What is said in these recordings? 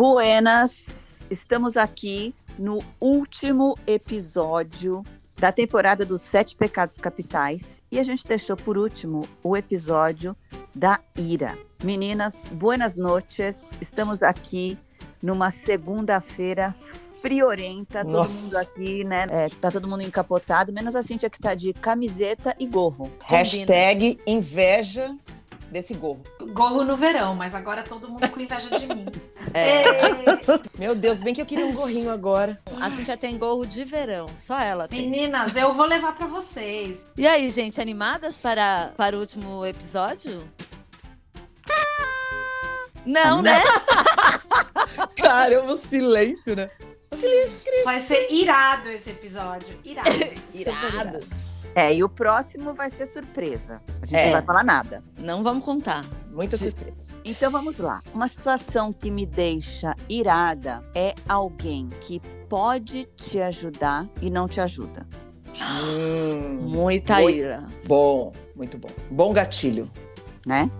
Buenas, estamos aqui no último episódio da temporada dos Sete Pecados Capitais e a gente deixou por último o episódio da ira. Meninas, buenas noches. Estamos aqui numa segunda-feira friorenta, todo Nossa. mundo aqui, né? É, tá todo mundo encapotado, menos a Cintia que tá de camiseta e gorro. Combina. Hashtag inveja desse gorro. Gorro no verão, mas agora todo mundo com inveja de mim. É. Meu Deus, bem que eu queria um gorrinho agora. A Cintia tem gorro de verão, só ela tem. Meninas, eu vou levar pra vocês. E aí, gente, animadas para, para o último episódio? Não, né? Caramba, o silêncio, né? Vai ser irado esse episódio. Irado. Irado. É, e o próximo vai ser surpresa. A gente É. não vai falar nada. Não vamos contar. Muita surpresa. Então vamos lá. Uma situação que me deixa irada é alguém que pode te ajudar e não te ajuda. Hum, Muita Muito. ira. bom, muito bom. Bom gatilho. Né?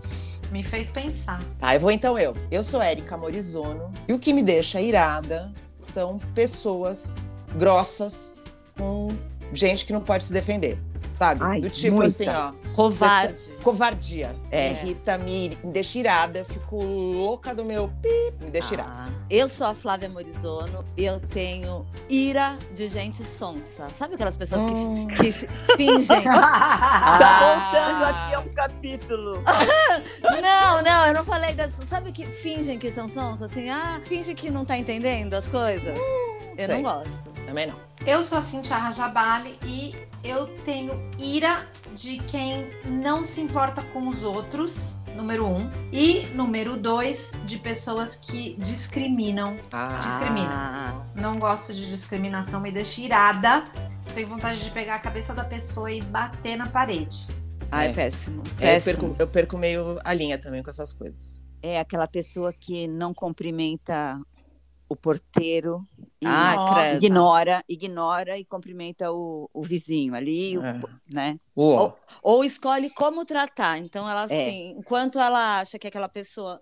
Me fez pensar. Tá, eu vou então eu. Eu sou Érica Morizono e o que me deixa irada são pessoas grossas com gente que não pode se defender. Sabe? Ai, Do tipo muita. assim, ó, Covarde. covardia. É. Me irrita, me, me deixa irada. Eu fico louca do meu pip, me deixa irada. Ah, eu sou a Flávia Morizono e eu tenho ira de gente sonsa. Sabe aquelas pessoas que, Hum. que se- fingem? Tá voltando aqui a um capítulo. não, não, eu não falei dessa. Sabe que fingem que são sonsas? Assim, ah, finge que não tá entendendo as coisas. eu sei. não gosto. Também não. Eu sou a Cintia Rajabali e eu tenho ira de quem não se importa com os outros, número um. E número dois, de pessoas que discriminam. Ah, Discrimina. Ah, Não gosto de discriminação, me deixa irada. Tenho vontade de pegar a cabeça da pessoa e bater na parede. ah, é, É. péssimo. é, eu, péssimo. perco, eu perco meio a linha também com essas coisas. É aquela pessoa que não cumprimenta o porteiro e Ah, ignora, ignora e cumprimenta o, o vizinho ali, o- É. né? Uou. Ou escolhe como tratar. Então, ela, É. assim, enquanto ela acha que aquela pessoa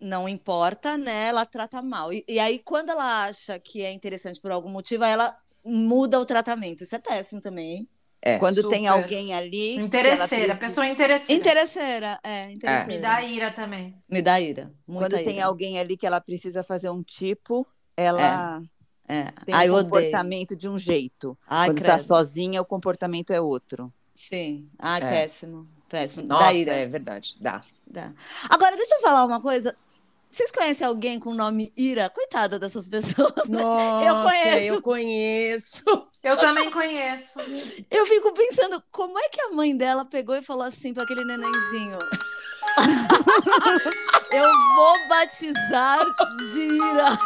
não importa, né, ela trata mal. E, e aí, quando ela acha que é interessante por algum motivo, ela muda o tratamento. Isso é péssimo também, hein? É. Quando tem Super. alguém ali. Interesseira, precisa- pessoa interesseira. Interesseira, é, interesseira. Me dá ira também. Me dá ira. Muita Quando tem ira. alguém ali que ela precisa fazer um tipo, ela É. tem Ai, um eu odeio. comportamento de um jeito. Ai, Quando tá credo. sozinha, o comportamento é outro. Sim. É. péssimo. Péssimo. Nossa, dá ira. é verdade. Dá. Dá. Agora, deixa eu falar uma coisa. Vocês conhecem alguém com o nome Ira? Coitada dessas pessoas. Nossa, conheço. Eu conheço. Eu também conheço. Eu fico pensando, como é que a mãe dela pegou e falou assim para aquele nenenzinho? eu vou batizar de Ira.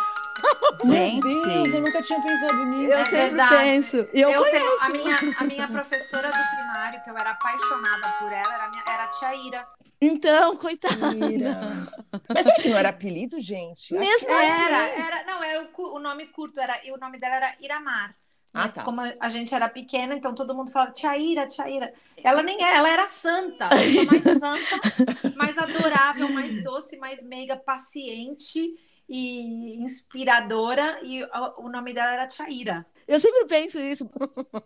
Gente, Meu Deus, eu nunca tinha pensado nisso. Eu É sempre verdade. penso. E eu, Eu, tenho a minha, a minha professora do primário, que eu era apaixonada por ela, era a, minha, era a tia Ira. Então, coitada. Ira. Mas será que não era apelido, gente? Mesmo que- Era, era, não, é o, o nome curto, era, e o nome dela era Iramar. Ah, Mas tá. como a gente era pequena, então todo mundo falava tia Ira, tia Ira. Ela nem é, ela era santa, mais santa, mais adorável, mais doce, mais meiga, paciente e inspiradora. E o, o nome dela era tia Ira. Eu sempre penso isso.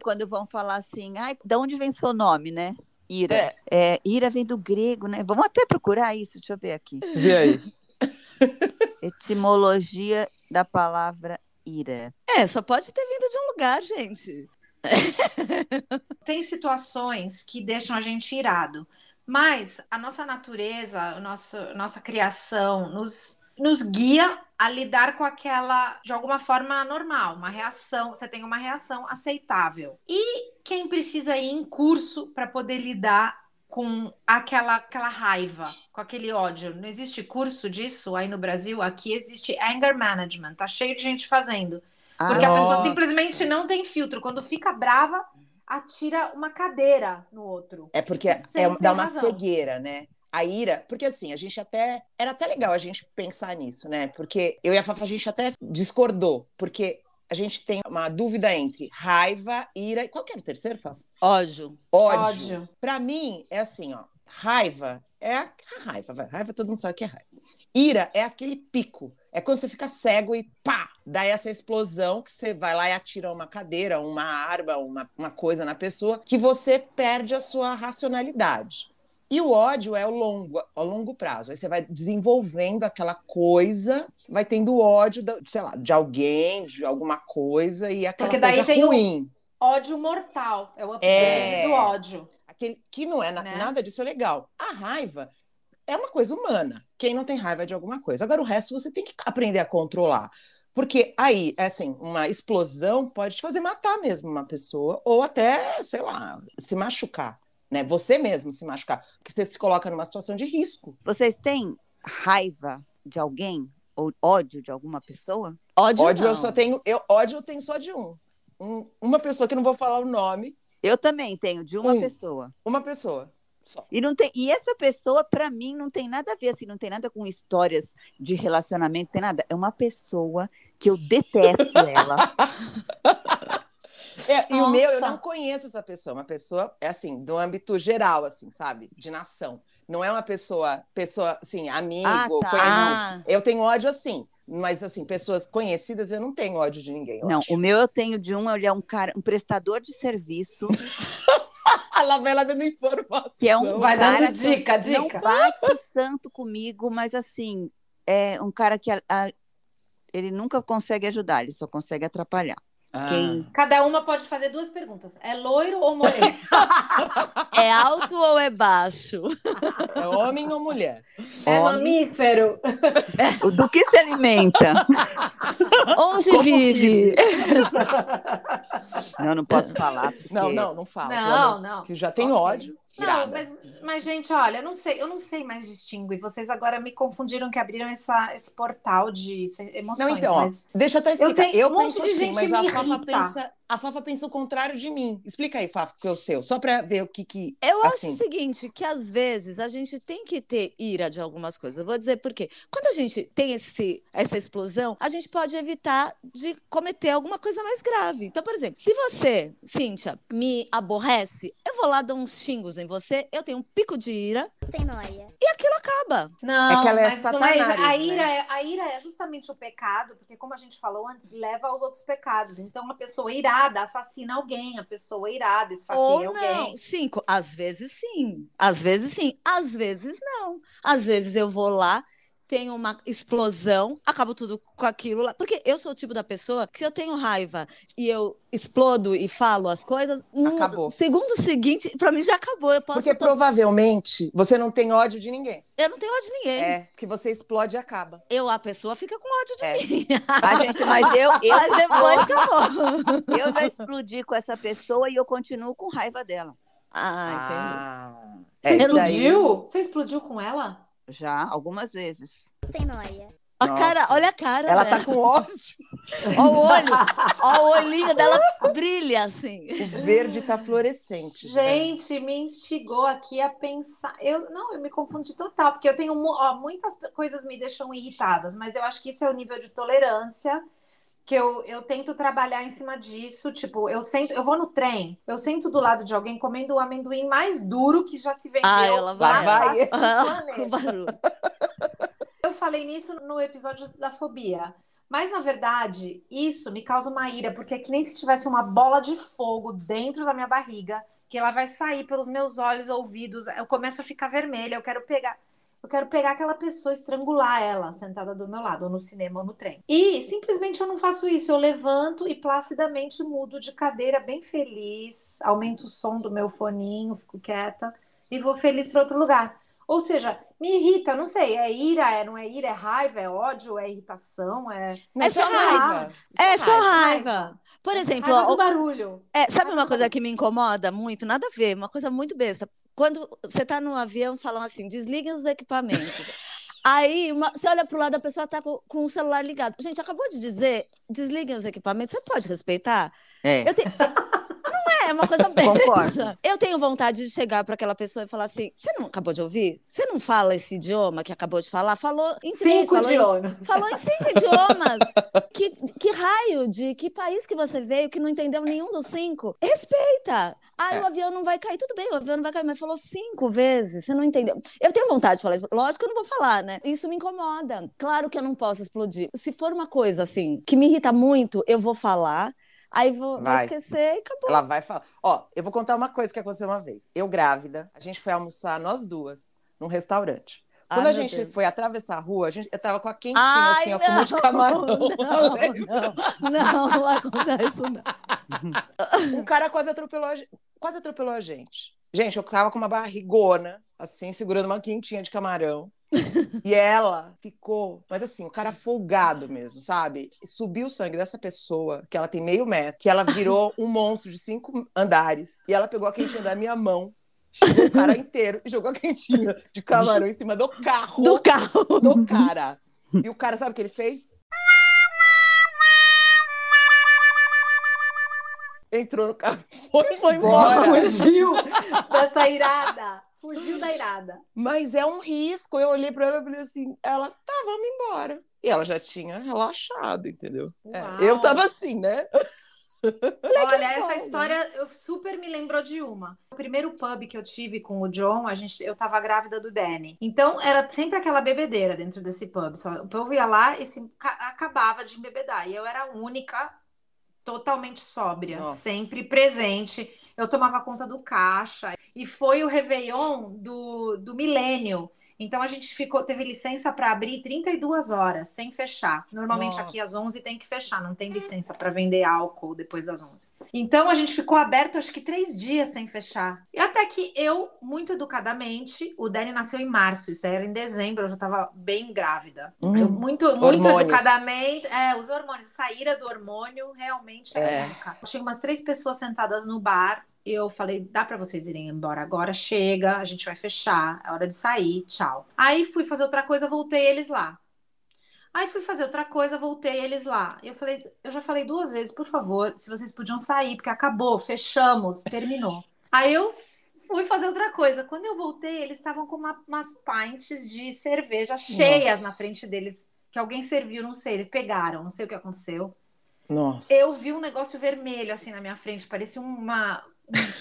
quando vão falar assim, ai, de onde vem seu nome, né? Ira. É, ira vem do grego, né? Vamos até procurar isso, deixa eu ver aqui. Vê aí. Etimologia da palavra ira. É, só pode ter vindo de um lugar, gente. Tem situações que deixam a gente irado, mas a nossa natureza, a nossa, nossa criação nos, nos guia a lidar com aquela, de alguma forma, normal, uma reação. Você tem uma reação aceitável. E quem precisa ir em curso para poder lidar com aquela, aquela raiva, com aquele ódio. Não existe curso disso aí no Brasil? Aqui existe anger management, tá cheio de gente fazendo. Porque a pessoa Nossa. simplesmente não tem filtro. Quando fica brava, atira uma cadeira no outro. É porque Sem é, dá uma cegueira, né? A ira, porque assim, a gente até. Era até legal a gente pensar nisso, né? Porque eu e a Fafa, a gente até discordou, porque a gente tem uma dúvida entre raiva, ira. e Qual que era o terceiro, Fafa? Ódio. Ódio. Ódio. Pra mim, é assim, ó. Raiva é a a raiva, vai. Raiva todo mundo sabe que é raiva. Ira é aquele pico. é quando você fica cego e pá, dá essa explosão que você vai lá e atira uma cadeira, uma arma, uma, uma coisa na pessoa, que você perde a sua racionalidade. E o ódio é o longo, ao longo prazo. Aí você vai desenvolvendo aquela coisa, vai tendo ódio, da, sei lá, de alguém, de alguma coisa, e aquela Porque daí coisa tem o- ruim. Ódio mortal. É o upgrade É. do ódio. Aquele, que não é na- Né? nada disso é legal. A raiva é uma coisa humana. Quem não tem raiva de alguma coisa. Agora, o resto você tem que aprender a controlar. Porque aí, assim, uma explosão pode te fazer matar mesmo uma pessoa, ou até, sei lá, se machucar. Né? Você mesmo se machucar. Porque você se coloca numa situação de risco. Vocês têm raiva de alguém ou ódio de alguma pessoa? Ódio, ódio eu não. só tenho. Eu, ódio eu tenho só de um. Um- Uma pessoa que eu não vou falar o nome. Eu também tenho de uma Um. pessoa. Uma pessoa. Só. E não tem, e essa pessoa para mim não tem nada a ver assim, não tem nada com histórias de relacionamento, tem nada. É uma pessoa que eu detesto ela. É, e o meu, eu não conheço essa pessoa. Uma pessoa, é assim, do âmbito geral, assim, sabe? De nação. Não é uma pessoa, pessoa, assim, amigo, Ah, tá. conhecido. Ah, Eu tenho ódio, assim. Mas, assim, pessoas conhecidas, eu não tenho ódio de ninguém. Não, acho. o meu eu tenho de um, ele é um cara, um prestador de serviço, A Lavela dando informação. que é um Vai dando cara que dica, não dica. bate o santo comigo, mas assim, é um cara que a- a- ele nunca consegue ajudar, ele só consegue atrapalhar. Ah. Quem Cada uma pode fazer duas perguntas. É loiro ou moreno? é alto ou é baixo? É homem ou mulher? é Homem. mamífero? do que se alimenta? Onde Como vive? Não, não posso falar. Porque... Não, não, não fala. Não, não. Que já tem Ok. Não, mas, mas, gente, olha, eu não sei, eu não sei mais distinguir. Vocês agora me confundiram que abriram essa, esse portal de emoções, Não, então, ó, mas deixa eu até explicar. tenho- Eu, um monte penso de assim, gente mas me a irrita. pensa, a Fafa pensa o contrário de mim. Explica aí, Fafa, que é o seu, só pra ver o que que... Eu acho Assim. o seguinte, que às vezes a gente tem que ter ira de algumas coisas. Eu vou dizer por quê. Quando a gente tem esse, essa explosão, a gente pode evitar de cometer alguma coisa mais grave. Então, por exemplo, se você, Cíntia, me aborrece, eu vou lá dar uns xingos em você, eu tenho um pico de ira Sem noia. e aquilo acaba. não, É que ela é mas não satanás, a né? ira é, a ira é justamente o pecado, porque como a gente falou antes, leva aos outros pecados. Então, uma pessoa irada assassina alguém, a pessoa irada Ou esfaqueia não. alguém. Cinco. Às vezes sim. Às vezes sim. Às vezes não. Às vezes eu vou lá, tenho uma explosão, acabo tudo com aquilo lá. Porque eu sou o tipo da pessoa que se eu tenho raiva e eu explodo e falo as coisas, no Acabou. segundo seguinte, pra mim já acabou. Eu posso. Porque provavelmente você não tem ódio de ninguém. Eu não tenho ódio de ninguém. É, que você explode e acaba. Eu, a pessoa fica com ódio de É. mim. Ah, gente, mas eu, eu, Mas depois acabou. eu já explodi com essa pessoa e eu continuo com raiva dela. Ah, É, Isso isso daí. Explodiu? Você explodiu com ela? Já, algumas vezes. Sem noia. A Nossa. cara, olha a cara. Ela dela. tá com ódio. Ó o olho. Ó o olhinho dela brilha assim. O verde tá fluorescente. né? Gente, me instigou aqui a pensar. Eu não, eu me confundi total, porque eu tenho ó, muitas coisas me deixam irritadas, mas eu acho que isso é o nível de tolerância que eu, eu tento trabalhar em cima disso. Tipo, eu sento, eu vou no trem, eu sento do lado de alguém comendo o amendoim mais duro que já se vendeu. Ah, ela vai. Ah, com barulho. Eu falei nisso no episódio da fobia. Mas, na verdade, isso me causa uma ira, porque é que nem se tivesse uma bola de fogo dentro da minha barriga, que ela vai sair pelos meus olhos, ouvidos. Eu começo a ficar vermelha, eu quero pegar. Eu quero pegar aquela pessoa, estrangular ela, sentada do meu lado, ou no cinema, ou no trem. E simplesmente eu não faço isso. Eu levanto e placidamente mudo de cadeira, bem feliz, aumento o som do meu foninho, fico quieta e vou feliz para outro lugar. Ou seja, me irrita, não sei, é ira, é, não é ira, é raiva, é ódio, é irritação, é. Não, É isso só raiva. É Isso só raiva. raiva. Por exemplo, raiva ó, do barulho. é, sabe uma coisa que me incomoda muito? Nada a ver, uma coisa muito besta. Quando você tá no avião falam assim, desliguem os equipamentos. Aí uma- você olha pro lado, a pessoa tá com, com o celular ligado. Gente, acabou de dizer, desliguem os equipamentos. Você pode respeitar? É. Eu tenho... É, uma coisa besta. Eu tenho vontade de chegar para aquela pessoa e falar assim: você não acabou de ouvir? Você não fala esse idioma que acabou de falar? Falou em três, Cinco falou em idiomas. Falou em cinco idiomas. que, que raio de que país que você veio que não entendeu nenhum dos cinco? Respeita! Ah, É. o avião não vai cair. Tudo bem, o avião não vai cair, mas falou cinco vezes, você não entendeu. Eu tenho vontade de falar isso. Lógico que eu não vou falar, né? Isso me incomoda. Claro que eu não posso explodir. Se for uma coisa assim que me irrita muito, eu vou falar. Aí vou, Vai. esquecer e acabou. Ela vai falar. Ó, eu vou contar uma coisa que aconteceu uma vez. Eu grávida, a gente foi almoçar nós duas num restaurante. Ai, Quando a gente Deus. foi atravessar a rua, a gente, eu tava com a quentinha Ai, assim, ó, com um monte de não, camarão. Não, não, não, não isso, não. Um cara quase atropelou a. Quase atropelou a gente. Gente, eu tava com uma barrigona, assim, segurando uma quentinha de camarão. E ela ficou, mas assim, o cara folgado mesmo, sabe? Subiu o sangue dessa pessoa, que ela tem meio metro, que ela virou um monstro de cinco andares. E ela pegou a quentinha da minha mão, chegou o cara inteiro e jogou a quentinha de camarão em cima do carro Do carro. do cara. E o cara, sabe o que ele fez? Entrou no carro e foi, Foi embora. Fugiu dessa irada. Fugiu da irada. Mas é um risco. Eu olhei pra ela e falei assim: ela, tá, vamos embora. E ela já tinha relaxado, entendeu? É, eu tava assim, né? Olha, essa história eu super me lembrou de uma. O primeiro pub que eu tive com o John, a gente, eu tava grávida do Danny. Então era sempre aquela bebedeira dentro desse pub. Só, o povo ia lá e se ca- acabava de embebedar. E eu era a única totalmente sóbria, Nossa. sempre presente. Eu tomava conta do caixa. E foi o Réveillon do, do milênio. Então a gente ficou, teve licença para abrir 32 horas, sem fechar. Normalmente aqui às Nossa. 11 tem que fechar, não tem licença para vender álcool depois das 11. Então a gente ficou aberto acho que três dias sem fechar. E até que eu, muito educadamente, o Danny nasceu em março, isso era em dezembro, eu já estava bem grávida. Hum. Eu, muito, muito Hormônios. educadamente, é, os hormônios, saíra do hormônio realmente é, É. Tinha umas três pessoas sentadas no bar. Eu falei, dá pra vocês irem embora agora, chega, a gente vai fechar, é hora de sair, tchau. Aí fui fazer outra coisa, voltei eles lá. Aí fui fazer outra coisa, voltei eles lá. Eu falei, eu já falei duas vezes, por favor, se vocês podiam sair, porque acabou, fechamos, terminou. Aí eu fui fazer outra coisa. Quando eu voltei, eles estavam com uma- umas pints de cerveja cheias Nossa. na frente deles, que alguém serviu, não sei, eles pegaram, não sei o que aconteceu. Nossa. Eu vi um negócio vermelho assim na minha frente, parecia uma, um-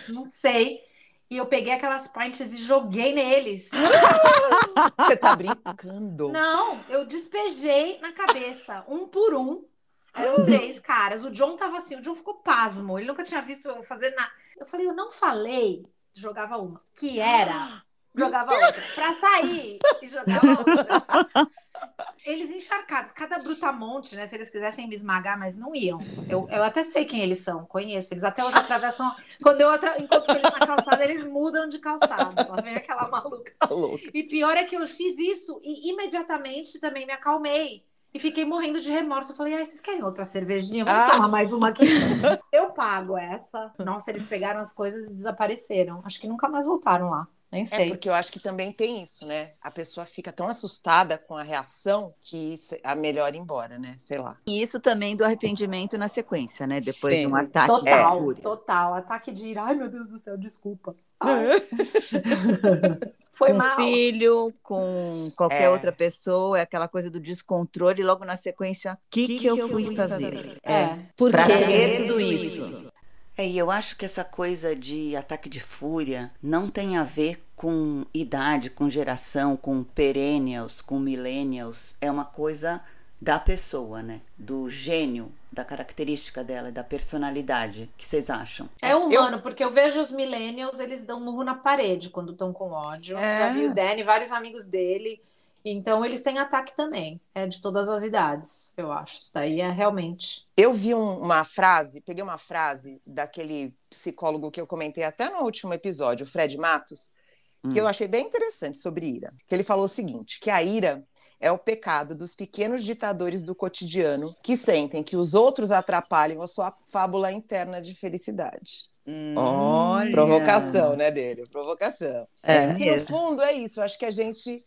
não sei. E eu peguei aquelas pints e joguei neles. Você tá brincando. Não, eu despejei na cabeça, um por um. Eram três caras. O John tava assim, o John ficou pasmo. Ele nunca tinha visto eu fazer nada. Eu falei, eu não falei, jogava uma, que era, jogava outra. Pra sair, e jogava outra. Eles encharcados, cada brutamonte, né? Se eles quisessem me esmagar, mas não iam. Eu, eu até sei quem eles são, conheço. Eles até hoje atravessam. Quando eu atra... encontro eles na calçada, eles mudam de calçada. Lá vem aquela maluca. Tá. E pior é que eu fiz isso e imediatamente também me acalmei. E fiquei morrendo de remorso. Eu falei, ai, vocês querem outra cervejinha? Vamos Ah. tomar mais uma aqui. eu pago essa. Nossa, eles pegaram as coisas e desapareceram. Acho que nunca mais voltaram lá. Nem É sei. porque eu acho que também tem isso, né? A pessoa fica tão assustada com a reação que se- a melhor ir embora, né? Sei lá. E isso também do arrependimento na sequência, né? Depois de um ataque Total, fúria. total. Ataque de ira. Ai, meu Deus do céu, desculpa. Ai. Foi com mal. filho, com qualquer É. outra pessoa, é aquela coisa do descontrole, e logo na sequência, o que, que, eu fui fazer? É. Por Pra ter tudo isso. É, e eu acho que essa coisa de ataque de fúria não tem a ver com idade, com geração, com perennials, com millennials. É uma coisa da pessoa, né? Do gênio, da característica dela, da personalidade. O que vocês acham? É humano, porque eu vejo os millennials, eles dão murro na parede quando estão com ódio. É. Já vi o Danny, vários amigos dele. Então eles têm ataque também. É de todas as idades, eu acho. Isso daí é realmente. Eu vi um- uma frase, peguei uma frase daquele psicólogo que eu comentei até no último episódio, o Fred Matos, que eu achei bem interessante sobre ira. Que ele falou o seguinte: que a ira é o pecado dos pequenos ditadores do cotidiano que sentem que os outros atrapalham a sua fábula interna de felicidade. Hum. Olha. Provocação, né, dele? Provocação. É, E no fundo é isso. Eu acho que a gente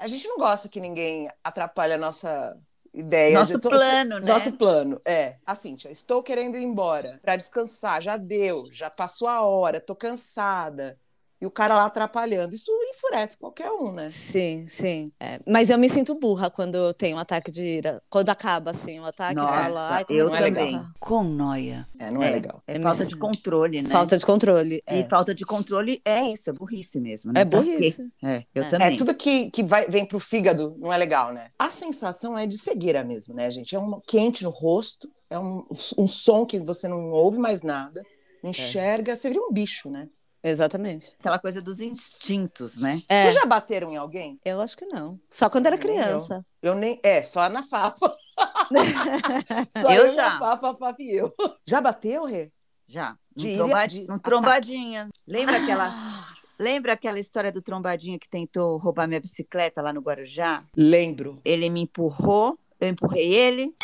a gente não gosta que ninguém atrapalhe a nossa ideia Nosso to- plano, né? Nosso plano é, a Cíntia, estou querendo ir embora para descansar, já deu, já passou a hora, tô cansada. E o cara lá atrapalhando. Isso enfurece qualquer um, né? Sim, sim. É, mas eu me sinto burra quando eu tenho um ataque de ira. Quando acaba, assim, o ataque, eu Nossa, ai, eu como é legal. Com noia. É, não é, legal. É É falta de controle, né? Falta de controle. E É, falta de controle é isso, é burrice mesmo. Né? é burrice. É, eu É. também. É, tudo que, que vai, vem pro fígado não é legal, né? A sensação é de cegueira mesmo, né, gente? É um quente no rosto, é um, um som que você não ouve mais nada, não enxerga, você vira um bicho, né? Exatamente. Aquela coisa dos instintos, né? É, Vocês já bateram em alguém? eu acho que não. Só quando era Nem eu. criança. Eu nem. É, só na Fafa. só Eu eu, já. já. a Fafa, a Fafa e eu. Já bateu, Rê? Já. Um, De tromba... ilha- de um ataque. trombadinha. Lembra aquela. Lembra aquela história do trombadinha que tentou roubar minha bicicleta lá no Guarujá? Lembro. Ele me empurrou, eu empurrei ele.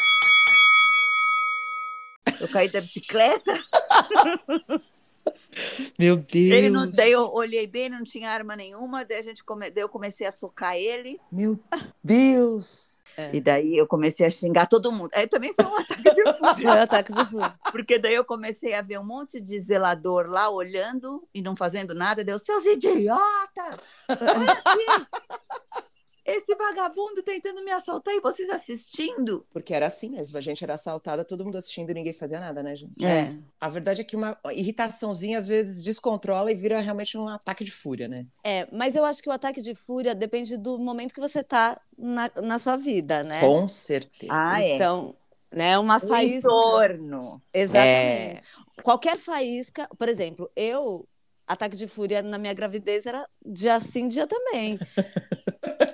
Eu caí da bicicleta. Meu Deus. Ele não, daí eu olhei bem, não tinha arma nenhuma. Daí, a gente come, daí eu comecei a socar ele. Meu Deus. E daí eu comecei a xingar todo mundo. Aí também foi um ataque de fúria. Foi ataque de fúria. Porque daí eu comecei a ver um monte de zelador lá olhando e não fazendo nada. Deu, seus idiotas! Olha aqui! Esse vagabundo tentando me assaltar e vocês assistindo. Porque era assim mesmo, a gente era assaltada, todo mundo assistindo e ninguém fazia nada, né, gente? É. A verdade é que uma irritaçãozinha às vezes descontrola e vira realmente um ataque de fúria, né? É, mas eu acho que o ataque de fúria depende do momento que você tá na, na sua vida, né? Com certeza. Ah, é. Então, né, uma O faísca. entorno. Exatamente. Qualquer faísca, por exemplo, eu, ataque de fúria na minha gravidez era dia sim, dia também.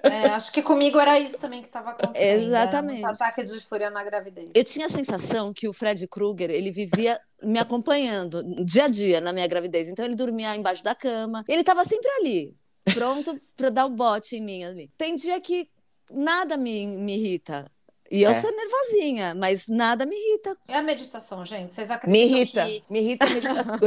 É, acho que comigo era isso também que estava acontecendo. era Exatamente. muito ataque de fúria na gravidez. Eu tinha a sensação que o Fred Krueger, ele vivia me acompanhando dia a dia na minha gravidez. Então ele dormia embaixo da cama. Ele estava sempre ali, pronto para dar o bote em mim ali. Tem dia que nada me, me irrita. E eu É. sou nervosinha, mas nada me irrita. É a meditação, gente. Vocês Me acreditam irrita, que me irrita a meditação.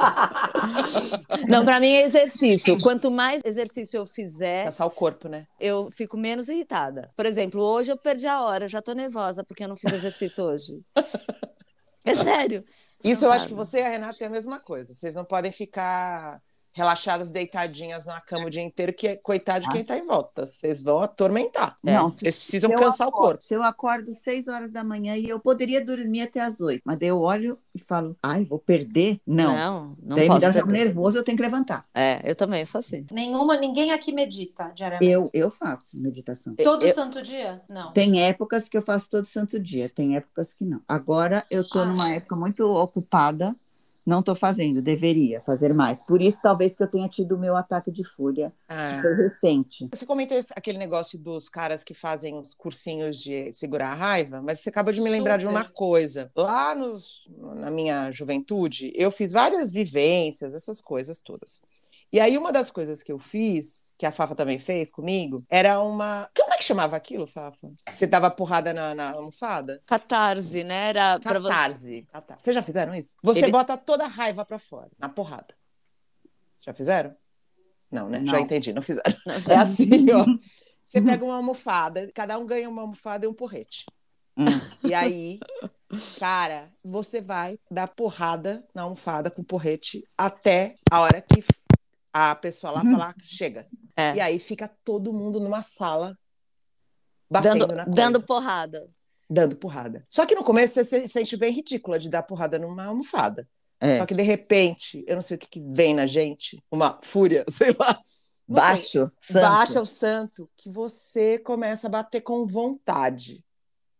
Não, para mim é exercício. Quanto mais exercício eu fizer, Cansar o corpo, né? eu fico menos irritada. Por exemplo, hoje eu perdi a hora, já tô nervosa porque eu não fiz exercício hoje. É sério. Isso eu Não acho que sabe. você e a Renata têm a mesma coisa. Vocês não podem ficar relaxadas, deitadinhas na cama o dia inteiro, que é coitado de quem tá em volta. Vocês vão atormentar. É. Não, Vocês precisam cansar o acordo- corpo. Se eu acordo seis horas da manhã e eu poderia dormir até as oito, mas daí eu olho e falo, ai, vou perder? Não. Não, não daí me posso dá um perder. nervoso, eu tenho que levantar. É, eu também sou assim. nenhuma, ninguém aqui medita diariamente. Eu, eu faço meditação. Todo Eu- santo dia? Não. Tem épocas que eu faço todo santo dia, tem épocas que não. Agora eu tô Ah, numa é. época muito ocupada, não tô fazendo, deveria fazer mais. Por isso, talvez que eu tenha tido o meu ataque de fúria, que Ah. foi recente. Você comentou aquele negócio dos caras que fazem os cursinhos de segurar a raiva, mas você acaba de me lembrar de uma Super. coisa. Lá nos- na minha juventude, eu fiz várias vivências, essas coisas todas. E aí, uma das coisas que eu fiz, que a Fafa também fez comigo, era uma. Como é que chamava aquilo, Fafa? Você dava porrada na, na almofada? Catarse, né? Era pra você. Catarse. Catarse. Vocês já fizeram isso? Você Ele- bota toda a raiva pra fora, na porrada. Já fizeram? Não, né? Já Não. entendi, não fizeram. Não, É assim, ó. Você pega uma almofada, cada um ganha uma almofada e um porrete. Hum. E aí, cara, você vai dar porrada na almofada com porrete até a hora que a pessoa lá falar chega. É. E aí fica todo mundo numa sala batendo dando, na coisa, dando porrada. dando porrada. Só que no começo você se sente bem ridícula de dar porrada numa almofada. É. Só que de repente, eu não sei o que, que vem na gente, uma fúria, sei lá. Sei. Baixo. Baixa o santo que você começa a bater com vontade.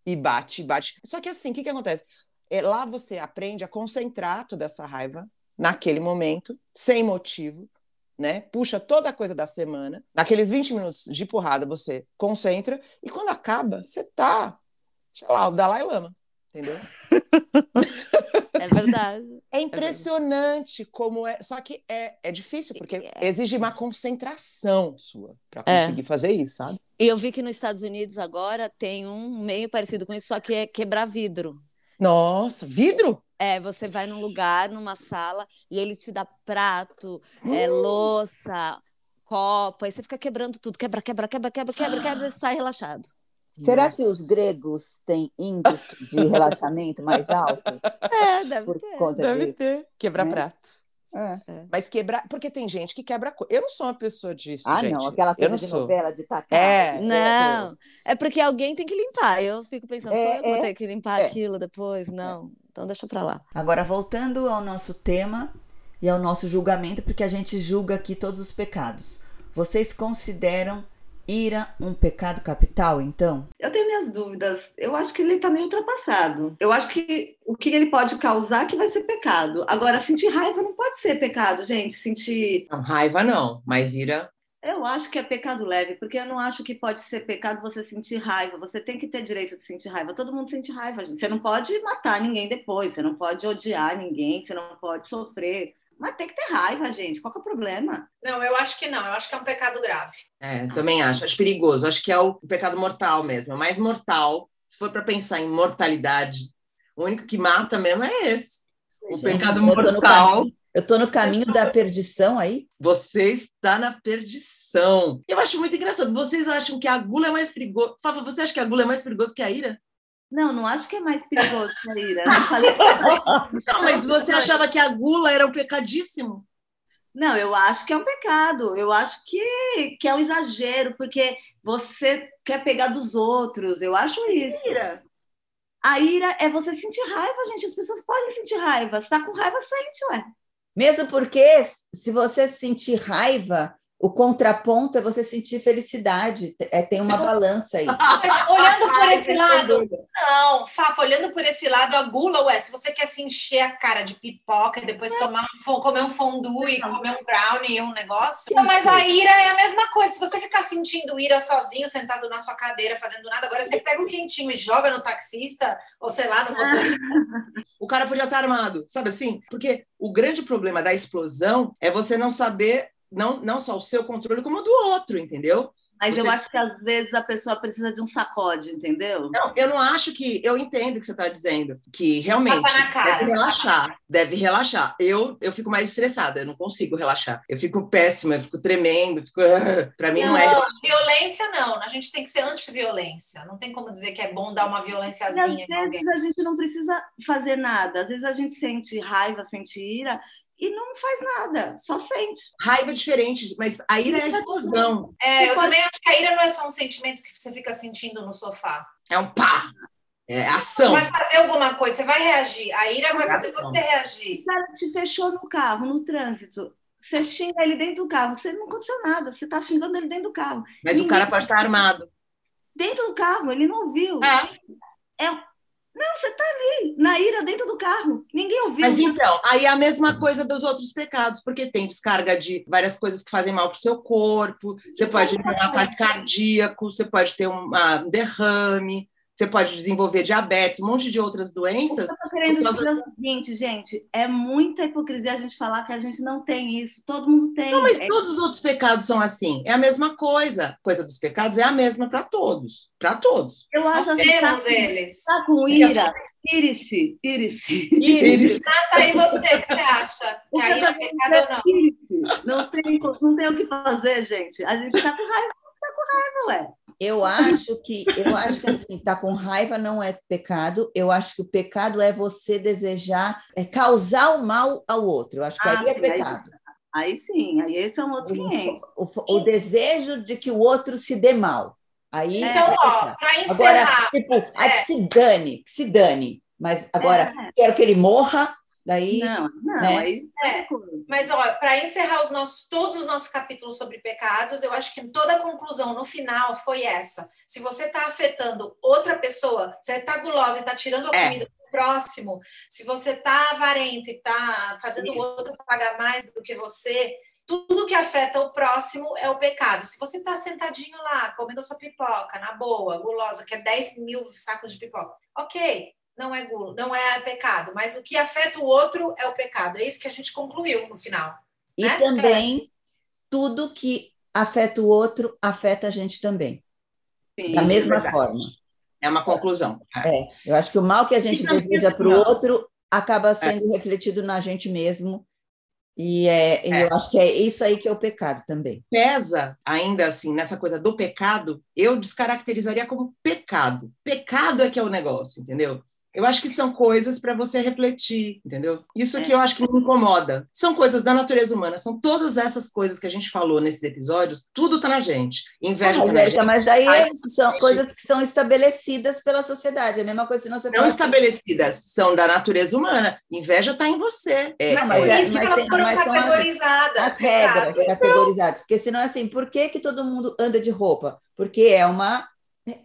E bate, bate. Só que assim, o que, que acontece? É, lá você aprende a concentrar toda essa raiva naquele momento, sem motivo, né? Puxa toda a coisa da semana. Naqueles 20 minutos de porrada você concentra. E quando acaba, você tá, sei lá, o Dalai Lama. Entendeu? É verdade. É impressionante como é. Só que é, é difícil, porque exige uma concentração sua para É. conseguir fazer isso, sabe? E eu vi que nos Estados Unidos agora tem um meio parecido com isso, só que é quebrar vidro. Nossa, vidro? É, você vai num lugar, numa sala, e eles te dão prato, é, louça, copo, aí você fica quebrando tudo. Quebra, quebra, quebra, quebra, quebra, quebra e sai relaxado. Será que os Nossa. gregos têm índice de relaxamento mais alto É, deve por ter. conta Deve disso? ter. Quebrar né? prato. É. Mas quebrar. Porque tem gente que quebra. Eu não sou uma pessoa disso. Ah, gente. não, aquela coisa não de sou. novela de tacar. É, Não, é porque alguém tem que limpar. Eu fico pensando, É, só eu vou é, ter que limpar é. aquilo depois? Não. Então deixa pra lá. Agora, voltando ao nosso tema e ao nosso julgamento, porque a gente julga aqui todos os pecados. Vocês consideram ira um pecado capital, então? Eu tenho minhas dúvidas. Eu acho que ele está meio ultrapassado. Eu acho que o que ele pode causar que vai ser pecado. Agora, sentir raiva não pode ser pecado, gente. Sentir. Não, raiva não, mas ira. Eu acho que é pecado leve, porque eu não acho que pode ser pecado você sentir raiva. Você tem que ter direito de sentir raiva. Todo mundo sente raiva, gente. Você não pode matar ninguém depois, você não pode odiar ninguém, você não pode sofrer. Mas tem que ter raiva, gente. Qual que é o problema? Não, eu acho que não. Eu acho que é um pecado grave. É, também acho. Acho perigoso. Acho que é o pecado mortal mesmo. É mais mortal. Se for para pensar em mortalidade, o único que mata mesmo é esse. O Gente, pecado mortal. Eu tô no caminho da perdição aí. Você está na perdição. Eu acho muito engraçado. Vocês acham que a gula é mais perigosa? Fafa, você acha que a gula é mais perigosa que a ira? Não, não acho que é mais perigoso que a ira. Eu falei pra gente. Não, mas você achava que a gula era o pecadíssimo? Não, eu acho que é um pecado. Eu acho que, que é um exagero, porque você quer pegar dos outros. Eu acho isso. Ira. A ira é você sentir raiva, gente. As pessoas podem sentir raiva. Se tá com raiva, sente, ué. Mesmo porque, se você sentir raiva, o contraponto é você sentir felicidade. É, tem uma balança aí. Olhando por esse lado, não, Fafa, olhando por esse lado, a gula, ué, se você quer se encher a cara de pipoca e depois tomar um, comer um fondue e comer um brownie e um negócio. Não, mas a ira é a mesma coisa. Se você ficar sentindo ira sozinho, sentado na sua cadeira, fazendo nada, agora você pega um quentinho e joga no taxista, ou sei lá, no motorista. O cara podia estar armado, sabe assim? Porque o grande problema da explosão é você não saber, não, não só o seu controle, como o do outro, entendeu? Mas Você- eu acho que às vezes a pessoa precisa de um sacode, entendeu? Não, eu não acho que. Eu entendo o que você está dizendo, que realmente cara. deve relaxar, deve relaxar. Eu, eu fico mais estressada, eu não consigo relaxar. Eu fico péssima, eu fico tremendo, fico. Para mim não, Não, é. violência não. A gente tem que ser anti-violência. Não tem como dizer que é bom dar uma E às violênciazinha em alguém. vezes a gente não precisa fazer nada. Às vezes a gente sente raiva, sente ira e não faz nada, só sente. Raiva é diferente, mas a ira é a explosão. É, eu Você pode- também acho que a ira não é só um sentimento que você fica sentindo no sofá. É um pá! É Você ação. vai fazer alguma coisa, você vai reagir. A ira vai fazer Reação. você reagir. O cara te fechou no carro, no trânsito. Você xinga ele dentro do carro, você não aconteceu nada, você tá xingando ele dentro do carro. Mas o cara pode estar armado. Dentro do carro, ele não ouviu. É. Não, você tá ali, na ira, dentro do carro. Ninguém ouviu. Mas então, aí é a mesma coisa dos outros pecados, porque tem descarga de várias coisas que fazem mal para o seu corpo, você pode ter um ataque cardíaco, você pode ter um derrame, você pode desenvolver diabetes, um monte de outras O doenças. que eu tô querendo dizer é o seguinte, gente, é muita hipocrisia a gente falar que a gente não tem isso. Todo mundo tem. Não, mas É- todos os outros pecados são assim. É a mesma coisa. A coisa dos pecados é a mesma para todos. Para todos. eu Nós acho assim, tá, eles. tá com ira, ire-se, ire-se. Eles- Nata, e você, o que você acha? Que a ira é pecado ou não? Ire-se. Não tem, não tem o que fazer, gente. A gente tá com raiva, tá com raiva, ué. Eu acho que eu acho que assim, tá com raiva não é pecado. Eu acho que o pecado é você desejar é causar o mal ao outro. Eu acho que Ah, aí é sim, aí- pecado. Aí sim, aí esse é um outro 500. O, o- o desejo de que o outro se dê mal. Aí Então, é ó, pecado. para Agora, encerrar, tipo, ai, que se dane, que se dane. Mas agora, É. quero que ele morra, daí. Não, não, né? aí É. Mas, ó, para encerrar os nossos, todos os nossos capítulos sobre pecados, eu acho que toda a conclusão no final foi essa. Se você está afetando outra pessoa, você está gulosa e está tirando a É. comida do próximo, se você está avarento e está fazendo o outro pagar mais do que você, tudo que afeta o próximo é o pecado. Se você está sentadinho lá, comendo a sua pipoca, na boa, gulosa, que é 10 mil sacos de pipoca, ok, não é gulo, não é pecado, mas o que afeta o outro é o pecado. É isso que a gente concluiu no final. E né? também, tudo que afeta o outro afeta a gente também. sim. Da é mesma verdade. forma. É uma conclusão. É, eu acho que o mal que a gente deseja para o outro acaba sendo refletido na gente mesmo. E é, e eu acho que é isso aí que é o pecado também. Pesa ainda assim nessa coisa do pecado, eu descaracterizaria como pecado. Pecado é que é o negócio, entendeu? Eu acho que são coisas para você refletir, entendeu? Isso É. que eu acho que me incomoda. São coisas da natureza humana, são todas essas coisas que a gente falou nesses episódios, tudo tá na gente. Inveja Ah, tá gente. mas daí Ai, são coisas que são estabelecidas pela sociedade. É a mesma coisa se não você Não fala assim, estabelecidas, são da natureza humana. Inveja tá em você. É, Mas mas por é- isso que mas elas foram são as- categorizadas. as regras pecado. categorizadas. Porque senão é assim, por que, que todo mundo anda de roupa? Porque é uma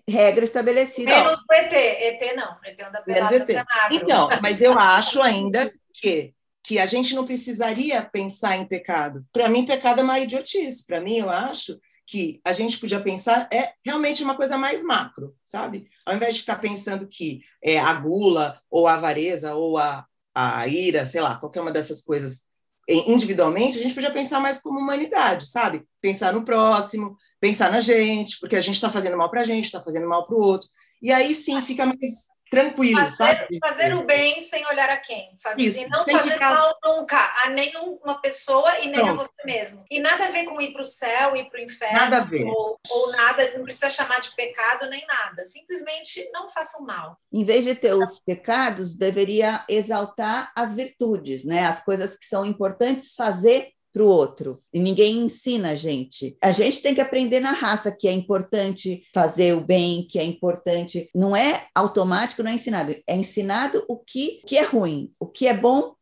regra estabelecida. Menos o ET. ET não. ET anda pelado ET. Então, mas eu acho ainda que, que a gente não precisaria pensar em pecado. Para mim, pecado é uma idiotice. Para mim, eu acho que a gente podia pensar é realmente uma coisa mais macro, sabe? Ao invés de ficar pensando que é a gula ou a avareza ou a, a ira, sei lá, qualquer uma dessas coisas individualmente, a gente podia pensar mais como humanidade, sabe? Pensar no próximo, pensar na gente, porque a gente está fazendo mal para a gente, está fazendo mal para o outro. E aí sim fica mais tranquilo, Fazer, sabe? fazer o bem sem olhar a quem. Fazer, Isso, e não fazer ficar- mal nunca a nenhuma pessoa e nem a Pronto. você mesmo. E nada a ver com ir para o céu, ir para o inferno. Nada a ver. Ou, ou nada, não precisa chamar de pecado nem nada. Simplesmente não façam mal. Em vez de ter os pecados, deveria exaltar as virtudes, né? As coisas que são importantes fazer para o outro. E ninguém ensina a gente. A gente tem que aprender na raça que é importante fazer o bem, que é importante. Não é automático, não é ensinado. É ensinado o que, que é ruim, o que é bom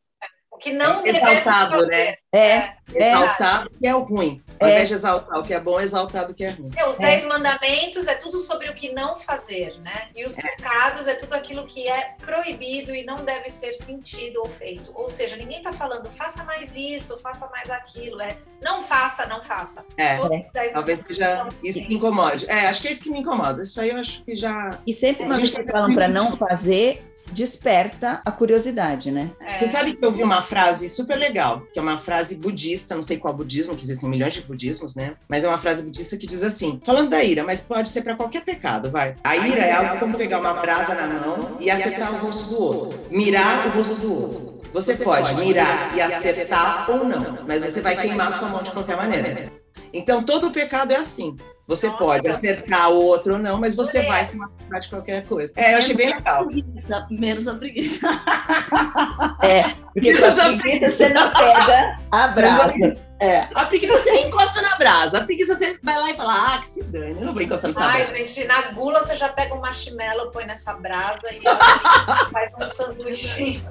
que não É exaltado, né? é. É. Exaltar o que é o ruim. Ao É. invés de exaltar o que é bom, exaltar o que é ruim. É, os É. dez mandamentos é tudo sobre o que não fazer, né? E os pecados é tudo aquilo que é proibido e não deve ser sentido ou feito. Ou seja, ninguém está falando faça mais isso, faça mais aquilo. É não faça, não faça. É, Todos os dez talvez mandamentos seja são isso assim. que incomode. É, acho que é isso que me incomoda. Isso aí eu acho que já. E sempre A quando gente falam que- para não fazer, desperta a curiosidade, né? É. Você sabe que eu vi uma frase super legal, que é uma frase budista, não sei qual budismo, que existem milhões de budismos, né? Mas é uma frase budista que diz assim: falando da ira, mas pode ser para qualquer pecado, vai. A ira é algo como pegar uma brasa na mão e acertar o rosto do outro, mirar o rosto do outro. Você pode mirar e acertar ou não, mas você vai queimar a sua mão de qualquer maneira. Então todo pecado é assim. Você Nossa. pode acertar o outro ou não, mas você Adorei. vai se matar de qualquer coisa. É, eu achei bem legal. Preguiça, Menos a preguiça. É, porque Menos a preguiça você não pega a brasa. É, a preguiça você encosta na brasa. A preguiça você vai lá e fala, ah, que se dane, eu não vou encostar nessa Ai, brasa. gente, na gula você já pega um marshmallow, põe nessa brasa e faz um sanduíche.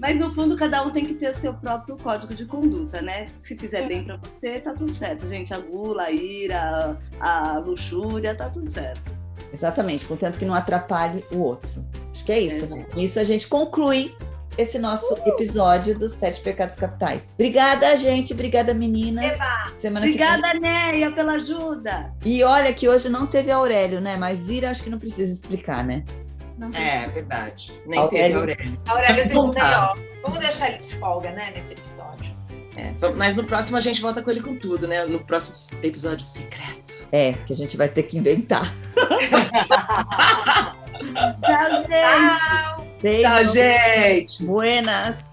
Mas no fundo, cada um tem que ter o seu próprio código de conduta, né? Se fizer bem pra você, tá tudo certo, gente. A gula, a ira, a luxúria, tá tudo certo. Exatamente, contanto que não atrapalhe o outro. Acho que é isso, né? Com isso a gente conclui esse nosso episódio dos Sete Pecados Capitais. Obrigada, gente. Obrigada, meninas. Eba! Semana que Obrigada, Néia, pela ajuda. E olha que hoje não teve Aurélio, né? Mas Ira acho que não precisa explicar, né? Não É, verdade. Nem Aurélio. teve Aurélio. A Aurélia tem um Vamos day off. Vamos deixar ele de folga, né, nesse episódio. É, mas no próximo a gente volta com ele com tudo, né? No próximo episódio secreto. É, que a gente vai ter que inventar. Tchau, gente. Tchau! Beijo. Tchau, gente! Buenas.